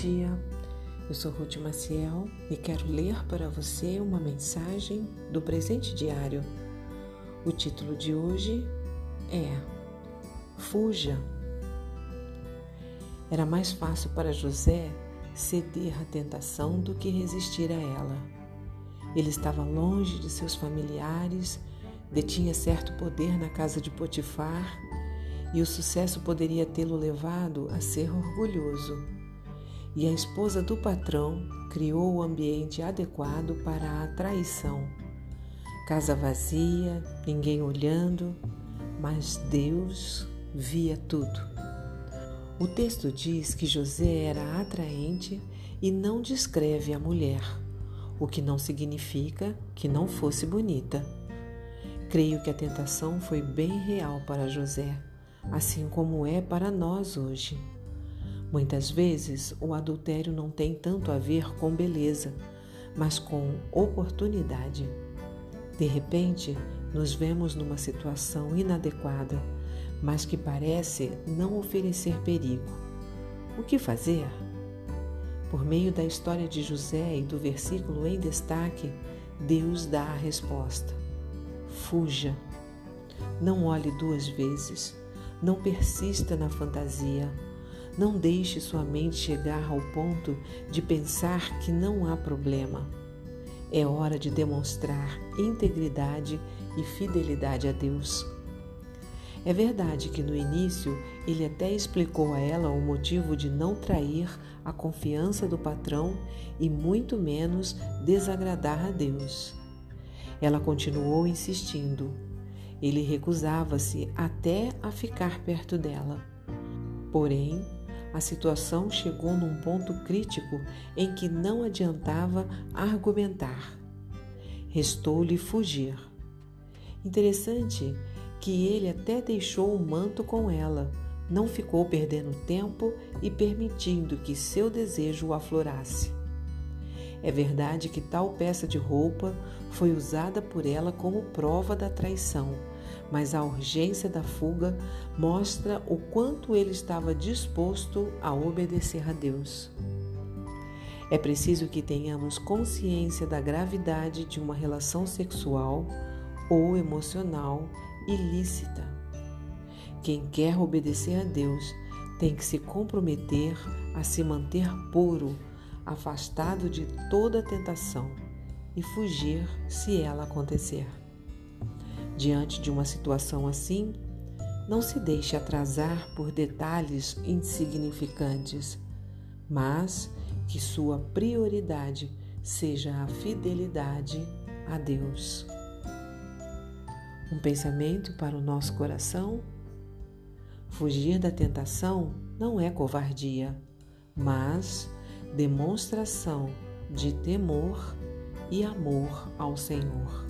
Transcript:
dia, eu sou Ruth Maciel e quero ler para você uma mensagem do presente diário. O título de hoje é Fuja. Era mais fácil para José ceder à tentação do que resistir a ela. Ele estava longe de seus familiares, detinha certo poder na casa de Potifar e o sucesso poderia tê-lo levado a ser orgulhoso. E a esposa do patrão criou o ambiente adequado para a traição. Casa vazia, ninguém olhando, mas Deus via tudo. O texto diz que José era atraente e não descreve a mulher, o que não significa que não fosse bonita. Creio que a tentação foi bem real para José assim como é para nós hoje. Muitas vezes o adultério não tem tanto a ver com beleza, mas com oportunidade. De repente, nos vemos numa situação inadequada, mas que parece não oferecer perigo. O que fazer? Por meio da história de José e do versículo em destaque, Deus dá a resposta: Fuja. Não olhe duas vezes. Não persista na fantasia. Não deixe sua mente chegar ao ponto de pensar que não há problema. É hora de demonstrar integridade e fidelidade a Deus. É verdade que no início ele até explicou a ela o motivo de não trair a confiança do patrão e muito menos desagradar a Deus. Ela continuou insistindo: ele recusava-se até a ficar perto dela. Porém, a situação chegou num ponto crítico em que não adiantava argumentar. Restou-lhe fugir. Interessante que ele até deixou o manto com ela, não ficou perdendo tempo e permitindo que seu desejo o aflorasse. É verdade que tal peça de roupa foi usada por ela como prova da traição mas a urgência da fuga mostra o quanto ele estava disposto a obedecer a Deus. É preciso que tenhamos consciência da gravidade de uma relação sexual ou emocional ilícita. Quem quer obedecer a Deus tem que se comprometer a se manter puro, afastado de toda tentação e fugir se ela acontecer. Diante de uma situação assim, não se deixe atrasar por detalhes insignificantes, mas que sua prioridade seja a fidelidade a Deus. Um pensamento para o nosso coração? Fugir da tentação não é covardia, mas demonstração de temor e amor ao Senhor.